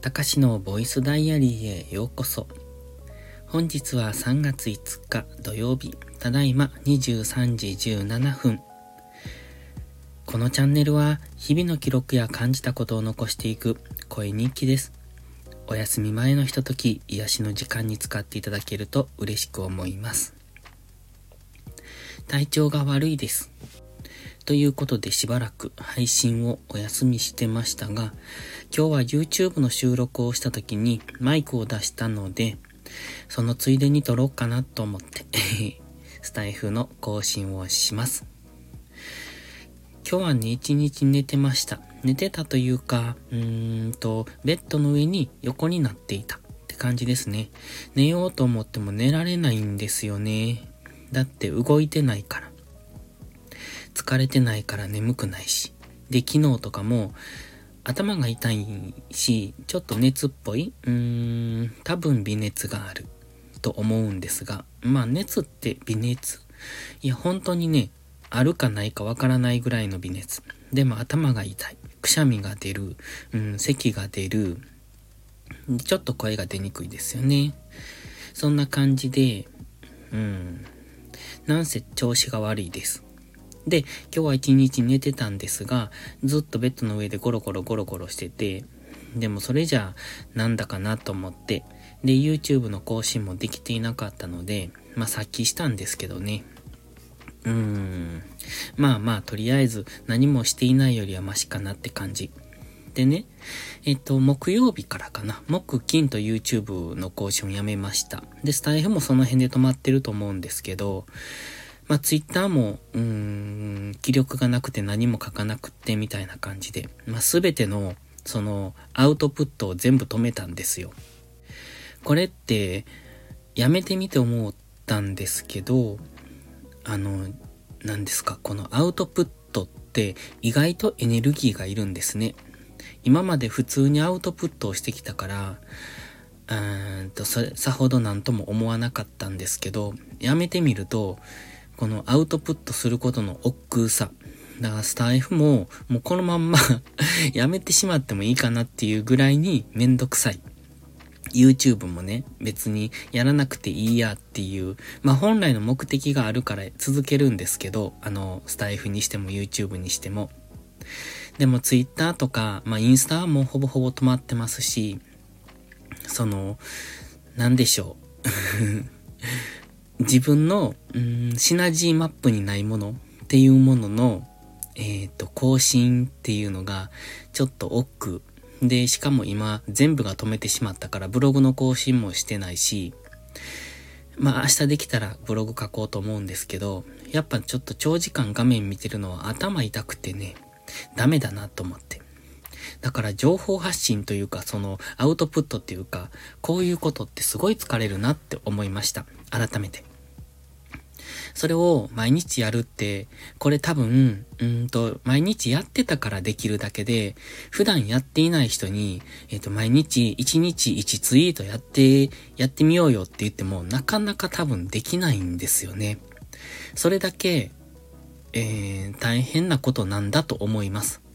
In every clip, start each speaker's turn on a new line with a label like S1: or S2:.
S1: たかしのボイスダイアリーへようこそ。本日は3月5日土曜日、ただいま23時17分。このチャンネルは日々の記録や感じたことを残していく声日記です。お休み前のひととき、癒しの時間に使っていただけると嬉しく思います。体調が悪いです。ということでしばらく配信をお休みしてましたが、今日は YouTube の収録をした時にマイクを出したので、そのついでに撮ろうかなと思って スタイフの更新をします。今日はね、一日寝てました。寝てたというか、うーんと、ベッドの上に横になっていたって感じですね。寝ようと思っても寝られないんですよね。だって動いてないから。疲れてないから眠くないし。で、昨日とかも頭が痛いし、ちょっと熱っぽいうーん、多分微熱があると思うんですが、まあ熱って微熱。いや、本当にね、あるかないかわからないぐらいの微熱。でも頭が痛い。くしゃみが出る。うん、咳が出る。ちょっと声が出にくいですよね。そんな感じで、うん。なんせ調子が悪いです。で、今日は一日寝てたんですが、ずっとベッドの上でゴロゴロゴロゴロしてて、でもそれじゃなんだかなと思って、で、YouTube の更新もできていなかったので、まあ、さっきしたんですけどね。うーん。まあまあ、とりあえず何もしていないよりはマシかなって感じ。でね、えっと、木曜日からかな。木、金と YouTube の更新をやめました。で、スタイフもその辺で止まってると思うんですけど、まあ、ツイッターも、うーん、気力がなくて何も書かなくってみたいな感じで、まあ、すべての、その、アウトプットを全部止めたんですよ。これって、やめてみて思ったんですけど、あの、何ですか、このアウトプットって意外とエネルギーがいるんですね。今まで普通にアウトプットをしてきたから、うーんと、さほど何とも思わなかったんですけど、やめてみると、このアウトプットすることの億劫さ。だからスタイフも、もうこのまんま やめてしまってもいいかなっていうぐらいにめんどくさい。YouTube もね、別にやらなくていいやっていう、まあ本来の目的があるから続けるんですけど、あの、スタイフにしても YouTube にしても。でも Twitter とか、まあインスタはもうほぼほぼ止まってますし、その、なんでしょう。自分の、うん、シナジーマップにないものっていうものの、えっ、ー、と、更新っていうのが、ちょっと億劫。で、しかも今、全部が止めてしまったから、ブログの更新もしてないし、まあ明日できたらブログ書こうと思うんですけど、やっぱちょっと長時間画面見てるのは頭痛くてね、ダメだなと思って。だから情報発信というか、そのアウトプットっていうか、こういうことってすごい疲れるなって思いました。改めて。それを毎日やるって、これ多分、うんと、毎日やってたからできるだけで、普段やっていない人に、えっ、ー、と、毎日1日1ツイートやって、やってみようよって言っても、なかなか多分できないんですよね。それだけ、えー、大変なことなんだと思います。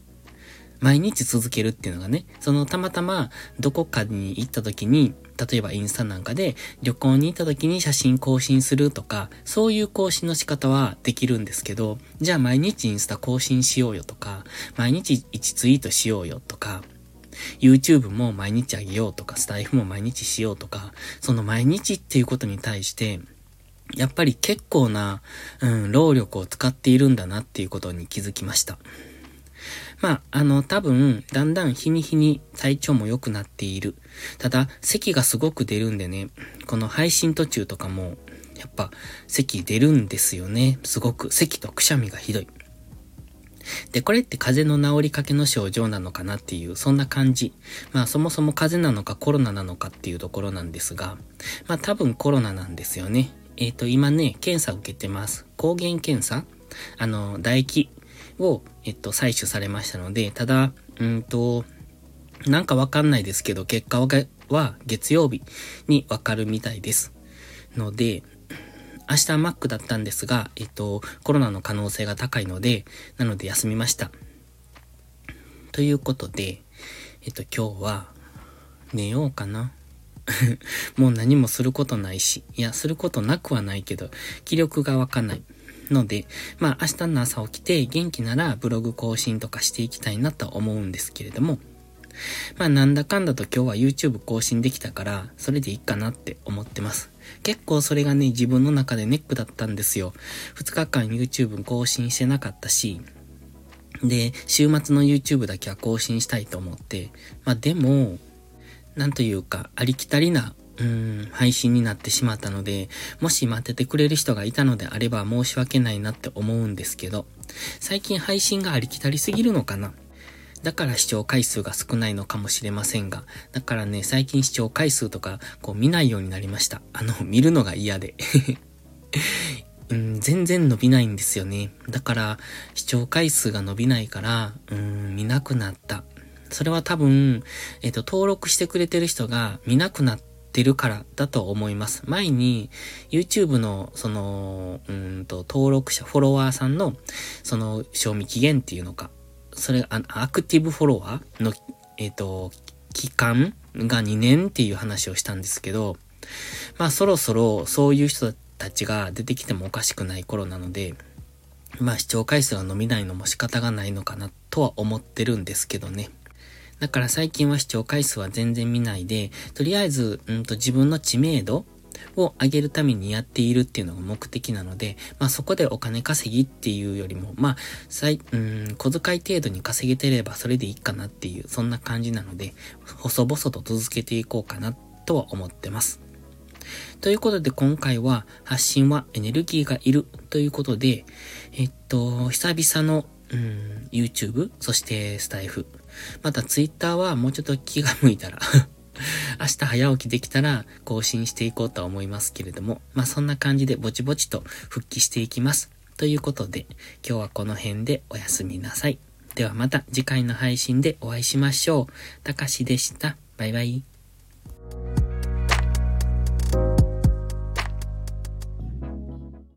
S1: 毎日続けるっていうのがね、そのたまたまどこかに行った時に、例えばインスタなんかで旅行に行った時に写真更新するとか、そういう更新の仕方はできるんですけど、じゃあ毎日インスタ更新しようよとか、毎日1ツイートしようよとか、YouTube も毎日あげようとか、スタイフも毎日しようとか、その毎日っていうことに対して、やっぱり結構な、うん、労力を使っているんだなっていうことに気づきました。まあ、あの、多分、だんだん日に日に体調も良くなっている。ただ、咳がすごく出るんでね、この配信途中とかも、やっぱ、咳出るんですよね。すごく。咳とくしゃみがひどい。で、これって風邪の治りかけの症状なのかなっていう、そんな感じ。まあそもそも風邪なのかコロナなのかっていうところなんですが、まあ多分コロナなんですよね。えっ、ー、と、今ね、検査受けてます。抗原検査あの、唾液を、えっと、採取されましたので、ただ、うんと、なんかわかんないですけど、結果は月曜日にわかるみたいです。ので、明日マックだったんですが、えっと、コロナの可能性が高いので、なので休みました。ということで、えっと、今日は、寝ようかな。もう何もすることないし、いや、することなくはないけど、気力が湧かない。ので、まあ明日の朝起きて元気ならブログ更新とかしていきたいなと思うんですけれども、まあなんだかんだと今日は YouTube 更新できたから、それでいいかなって思ってます。結構それがね、自分の中でネックだったんですよ。2日間 YouTube 更新してなかったし、で、週末の YouTube だけは更新したいと思って、まあでも、なんというか、ありきたりな、うん、配信になってしまったので、もし待っててくれる人がいたのであれば申し訳ないなって思うんですけど、最近配信がありきたりすぎるのかな？だから視聴回数が少ないのかもしれませんが、だからね、最近視聴回数とか、こう見ないようになりました。あの、見るのが嫌で。うん、全然伸びないんですよね。だから、視聴回数が伸びないから、うん、見なくなった。それは多分、えっ、と、登録してくれてる人が見なくなったってるからだと思います。前に YouTube のその、うんと登録者、フォロワーさんのその賞味期限っていうのか、それ、アクティブフォロワーの、えっ、ー、と、期間が2年っていう話をしたんですけど、まあそろそろそういう人たちが出てきてもおかしくない頃なので、まあ視聴回数が伸びないのも仕方がないのかなとは思ってるんですけどね。だから最近は視聴回数は全然見ないで、とりあえず、うんと自分の知名度を上げるためにやっているっていうのが目的なので、まあそこでお金稼ぎっていうよりも、まあ、最、うん、小遣い程度に稼げてればそれでいいかなっていう、そんな感じなので、細々と続けていこうかなとは思ってます。ということで今回は発信はエネルギーがいるということで、えっと、久々の、うん、YouTube、そしてスタイフ、また Twitter はもうちょっと気が向いたら 明日早起きできたら更新していこうとは思いますけれども、まあそんな感じでぼちぼちと復帰していきます。ということで、今日はこの辺でおやすみなさい。ではまた次回の配信でお会いしましょう。たかしでした。バイバイ。